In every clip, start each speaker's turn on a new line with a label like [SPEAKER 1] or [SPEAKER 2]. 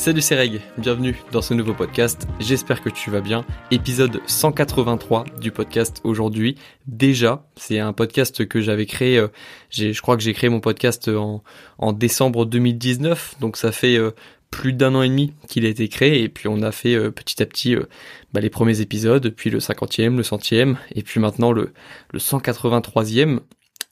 [SPEAKER 1] Salut c'est Reg, bienvenue dans ce nouveau podcast, j'espère que tu vas bien. Épisode 183 du podcast aujourd'hui. Déjà, c'est un podcast que j'avais créé, euh, je crois que j'ai créé mon podcast en, décembre 2019, donc ça fait euh, plus d'un an et demi qu'il a été créé. Et puis on a fait euh, petit à petit bah, les premiers épisodes, puis le 50e, le centième. Et puis maintenant le, le 183e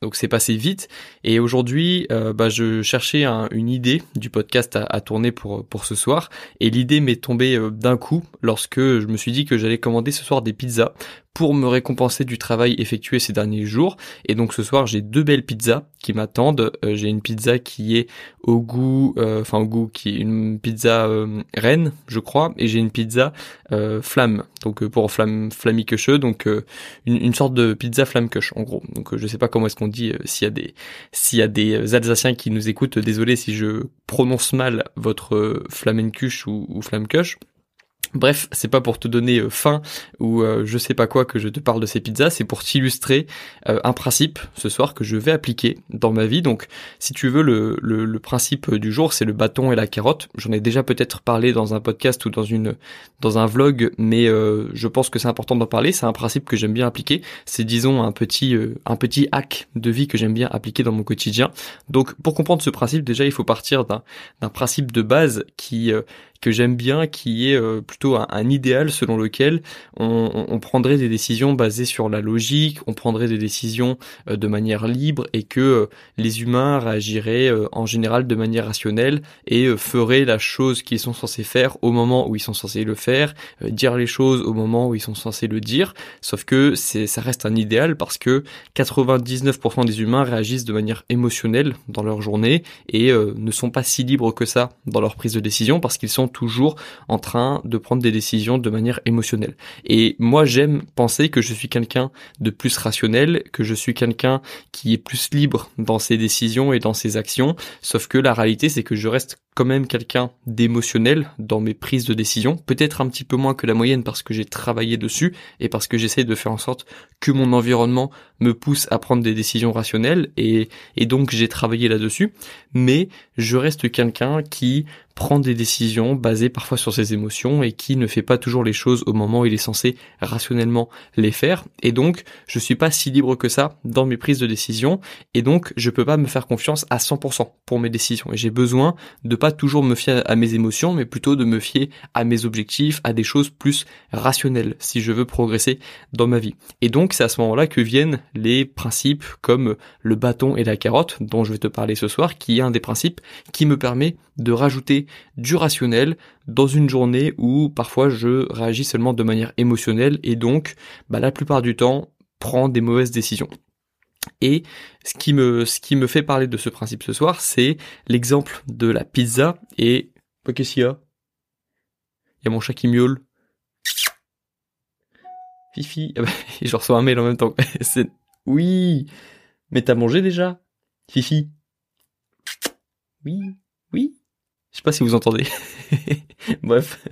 [SPEAKER 1] donc c'est passé vite. Et aujourd'hui, euh, bah, je cherchais une idée du podcast à, tourner pour pour ce soir. Et l'idée m'est tombée euh, d'un coup lorsque je me suis dit que j'allais commander ce soir des pizzas pour me récompenser du travail effectué ces derniers jours. Et donc ce soir, j'ai deux belles pizzas qui m'attendent. Euh, j'ai une pizza qui est au goût, euh, enfin au goût, qui est une pizza euh, reine, je crois, et j'ai une pizza flamme, donc pour flamme flammiköche, donc une, une, sorte de pizza flammeköche en gros. Donc je sais pas comment est-ce qu'on dit s'il y a des s'il y a des Alsaciens qui nous écoutent. Désolé si je prononce mal votre flamencuche ou, ou Bref, c'est pas pour te donner euh, faim ou euh, je sais pas quoi que je te parle de ces pizzas, c'est pour t'illustrer euh, un principe ce soir que je vais appliquer dans ma vie. Donc, si tu veux, le, principe du jour, c'est le bâton et la carotte. J'en ai déjà peut-être parlé dans un podcast ou dans une dans un vlog, mais je pense que c'est important d'en parler. C'est un principe que j'aime bien appliquer. C'est disons un petit un petit hack de vie que j'aime bien appliquer dans mon quotidien. Donc, pour comprendre ce principe, déjà, il faut partir d'un principe de base qui que j'aime bien, qui est euh, plutôt un, idéal selon lequel on, on, prendrait des décisions basées sur la logique, on prendrait des décisions euh, de manière libre et que euh, les humains réagiraient en général de manière rationnelle et feraient la chose qu'ils sont censés faire au moment où ils sont censés le faire, dire les choses au moment où ils sont censés le dire. Sauf que ça reste un idéal parce que 99% des humains réagissent de manière émotionnelle dans leur journée et ne sont pas si libres que ça dans leur prise de décision parce qu'ils sont toujours en train de prendre des décisions de manière émotionnelle. Et moi, j'aime penser que je suis quelqu'un de plus rationnel, que je suis quelqu'un qui est plus libre dans ses décisions et dans ses actions. Sauf que la réalité, c'est que je reste quand même quelqu'un d'émotionnel dans mes prises de décision, peut-être un petit peu moins que la moyenne parce que j'ai travaillé dessus et parce que j'essaie de faire en sorte que mon environnement me pousse à prendre des décisions rationnelles et, et donc j'ai travaillé là-dessus, mais je reste quelqu'un qui prend des décisions basées parfois sur ses émotions et qui ne fait pas toujours les choses au moment où il est censé rationnellement les faire. Et donc, je suis pas si libre que ça dans mes prises de décision et donc je peux pas me faire confiance à 100% pour mes décisions. Et j'ai besoin de pas toujours me fier à mes émotions, mais plutôt de me fier à mes objectifs, à des choses plus rationnelles si je veux progresser dans ma vie. Et donc, c'est à ce moment-là que viennent les principes comme le bâton et la carotte dont je vais te parler ce soir, qui est un des principes qui me permet de rajouter du rationnel dans une journée où parfois je réagis seulement de manière émotionnelle et donc bah, la plupart du temps prends des mauvaises décisions. Et ce qui me, ce qui me fait parler de ce principe ce soir, c'est l'exemple de la pizza et, qu'est-ce qu'il y a? Il y a mon chat qui miaule. Fifi, ah bah, je reçois un mail en même temps. oui, mais t'as mangé déjà? Fifi? Oui, oui. Je sais pas si vous entendez. Bref,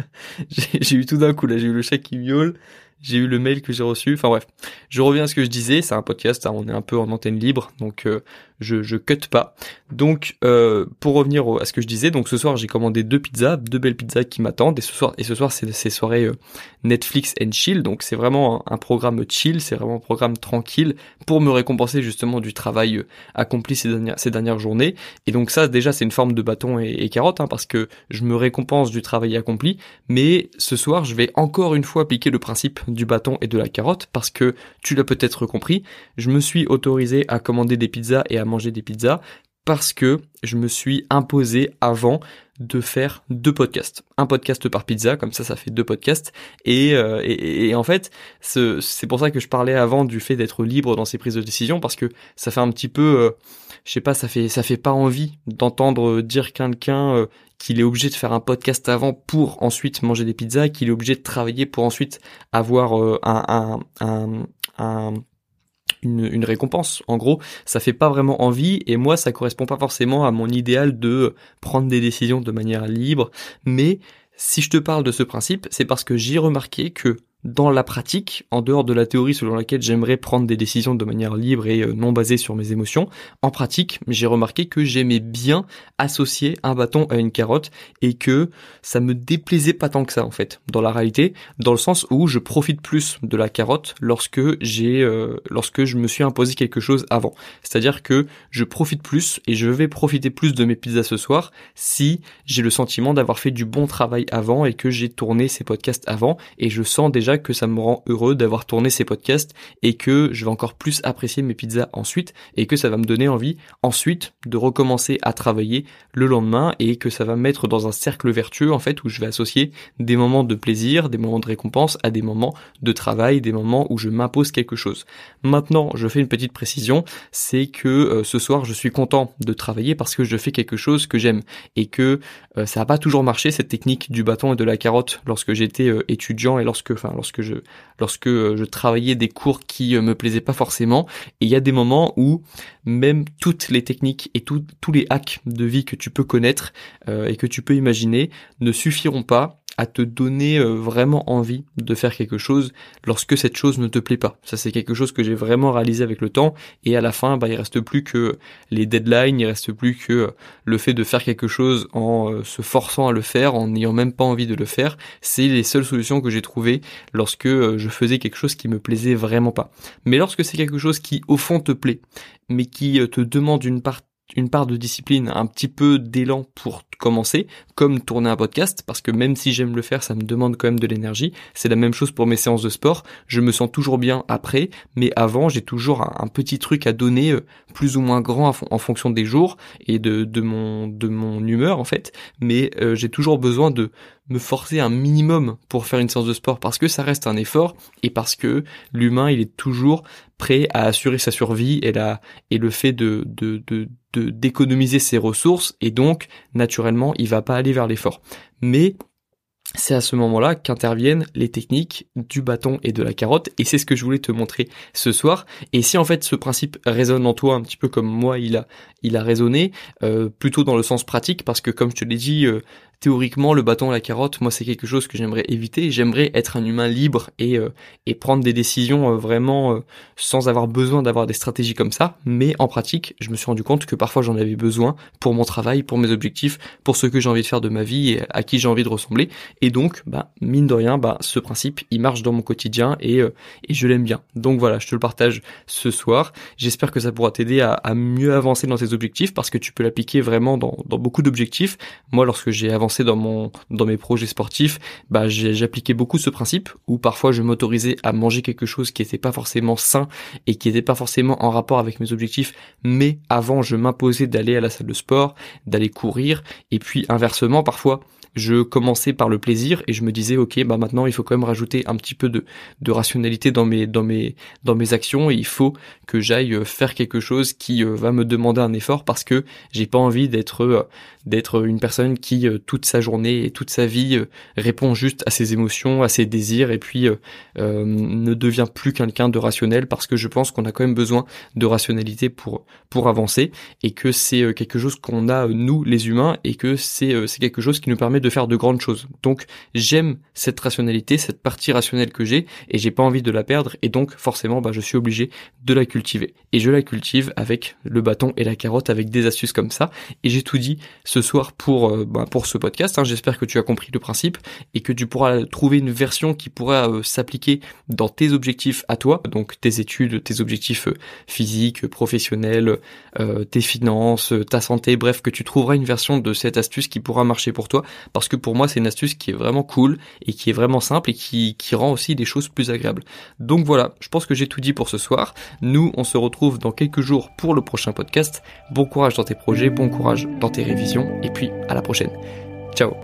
[SPEAKER 1] j'ai eu tout d'un coup là, j'ai eu le chat qui miaule, j'ai eu le mail que j'ai reçu. Enfin bref, je reviens à ce que je disais. C'est un podcast, hein, on est un peu en antenne libre, donc euh, je je cut pas. Donc euh, pour revenir à ce que je disais, donc ce soir j'ai commandé deux pizzas, deux belles pizzas qui m'attendent. Et ce soir et ce soir c'est ces soirées euh, Netflix and chill. Donc c'est vraiment un, programme chill, c'est vraiment un programme tranquille pour me récompenser justement du travail accompli ces dernières ces dernières journées. Et donc ça déjà c'est une forme de bâton et, et carotte hein, parce que je me récompense du travail accompli. Mais ce soir je vais encore une fois appliquer le principe du bâton et de la carotte parce que tu l'as peut-être compris, je me suis autorisé à commander des pizzas et à manger des pizzas parce que je me suis imposé avant de faire deux podcasts. Un podcast par pizza, comme ça ça fait deux podcasts. Et, euh, et, en fait, c'est pour ça que je parlais avant du fait d'être libre dans ses prises de décision, parce que ça fait un petit peu, euh, je sais pas, ça fait ça fait pas envie d'entendre dire quelqu'un euh, qu'il est obligé de faire un podcast avant pour ensuite manger des pizzas, qu'il est obligé de travailler pour ensuite avoir euh, un, un, un, une, une, récompense. En gros, ça fait pas vraiment envie et moi ça correspond pas forcément à mon idéal de prendre des décisions de manière libre. Mais si je te parle de ce principe, c'est parce que j'ai remarqué que dans la pratique, en dehors de la théorie selon laquelle j'aimerais prendre des décisions de manière libre et euh, non basée sur mes émotions, en pratique, j'ai remarqué que j'aimais bien associer un bâton à une carotte et que ça me déplaisait pas tant que ça en fait, dans la réalité, dans le sens où je profite plus de la carotte lorsque j'ai, euh, lorsque je me suis imposé quelque chose avant. C'est-à-dire que je profite plus et je vais profiter plus de mes pizzas ce soir si j'ai le sentiment d'avoir fait du bon travail avant et que j'ai tourné ces podcasts avant et je sens déjà que ça me rend heureux d'avoir tourné ces podcasts et que je vais encore plus apprécier mes pizzas ensuite et que ça va me donner envie ensuite de recommencer à travailler le lendemain et que ça va me mettre dans un cercle vertueux en fait où je vais associer des moments de plaisir, des moments de récompense à des moments de travail, des moments où je m'impose quelque chose. Maintenant, je fais une petite précision, c'est que euh, ce soir je suis content de travailler parce que je fais quelque chose que j'aime et que euh, ça n'a pas toujours marché cette technique du bâton et de la carotte lorsque j'étais euh, étudiant et lorsque enfin lorsque je lorsque je travaillais des cours qui me plaisaient pas forcément. Et il y a des moments où même toutes les techniques et tous les hacks de vie que tu peux connaître et que tu peux imaginer ne suffiront pas à te donner euh, vraiment envie de faire quelque chose lorsque cette chose ne te plaît pas. Ça c'est quelque chose que j'ai vraiment réalisé avec le temps et à la fin bah il reste plus que les deadlines, il reste plus que euh, le fait de faire quelque chose en euh, se forçant à le faire, en n'ayant même pas envie de le faire. C'est les seules solutions que j'ai trouvées lorsque je faisais quelque chose qui me plaisait vraiment pas. Mais lorsque c'est quelque chose qui au fond te plaît, mais qui te demande une part une part de discipline, un petit peu d'élan pour commencer, comme tourner un podcast, parce que même si j'aime le faire, ça me demande quand même de l'énergie. C'est la même chose pour mes séances de sport. Je me sens toujours bien après, mais avant, j'ai toujours un, petit truc à donner, euh, plus ou moins grand en fonction des jours et de, mon humeur en fait. Mais euh, j'ai toujours besoin de me forcer un minimum pour faire une séance de sport parce que ça reste un effort et parce que l'humain il est toujours prêt à assurer sa survie et la et le fait de de de d'économiser ses ressources et donc naturellement il va pas aller vers l'effort. Mais c'est à ce moment-là qu'interviennent les techniques du bâton et de la carotte et c'est ce que je voulais te montrer ce soir et si en fait ce principe résonne en toi un petit peu comme moi il a il a résonné euh, plutôt dans le sens pratique parce que comme je te l'ai dit euh, théoriquement, le bâton et la carotte, moi, c'est quelque chose que j'aimerais éviter. J'aimerais être un humain libre et, euh, et prendre des décisions euh, vraiment euh, sans avoir besoin d'avoir des stratégies comme ça. Mais en pratique, je me suis rendu compte que parfois j'en avais besoin pour mon travail, pour mes objectifs, pour ce que j'ai envie de faire de ma vie et à qui j'ai envie de ressembler. Et donc, bah, mine de rien, bah, ce principe, il marche dans mon quotidien et, et je l'aime bien. Donc voilà, je te le partage ce soir. J'espère que ça pourra t'aider à, à, mieux avancer dans tes objectifs parce que tu peux l'appliquer vraiment dans, dans beaucoup d'objectifs. Moi, lorsque j'ai avancé dans mon dans mes projets sportifs, bah j'appliquais beaucoup ce principe où parfois je m'autorisais à manger quelque chose qui était pas forcément sain et qui était pas forcément en rapport avec mes objectifs, mais avant je m'imposais d'aller à la salle de sport, d'aller courir et puis inversement parfois je commençais par le plaisir et je me disais ok bah maintenant il faut quand même rajouter un petit peu de, de rationalité dans mes dans mes dans mes actions et il faut que j'aille euh, faire quelque chose qui euh, va me demander un effort parce que j'ai pas envie d'être euh, d'être une personne qui toute sa journée et toute sa vie répond juste à ses émotions, à ses désirs et puis ne devient plus quelqu'un de rationnel parce que je pense qu'on a quand même besoin de rationalité pour pour avancer et que c'est quelque chose qu'on a nous les humains et que c'est c'est quelque chose qui nous permet de de faire de grandes choses. Donc j'aime cette rationalité, cette partie rationnelle que j'ai et j'ai pas envie de la perdre et donc forcément bah, je suis obligé de la cultiver. Et je la cultive avec le bâton et la carotte avec des astuces comme ça et j'ai tout dit ce soir pour euh, bah, pour ce podcast. Hein. J'espère que tu as compris le principe et que tu pourras trouver une version qui pourra euh, s'appliquer dans tes objectifs à toi, donc tes études, tes objectifs euh, physiques, professionnels, tes finances, ta santé, bref que tu trouveras une version de cette astuce qui pourra marcher pour toi parce que pour moi c'est une astuce qui est vraiment cool et qui est vraiment simple et qui, qui rend aussi des choses plus agréables. Donc voilà, je pense que j'ai tout dit pour ce soir. Nous, on se retrouve dans quelques jours pour le prochain podcast. Bon courage dans tes projets, bon courage dans tes révisions et puis à la prochaine. Ciao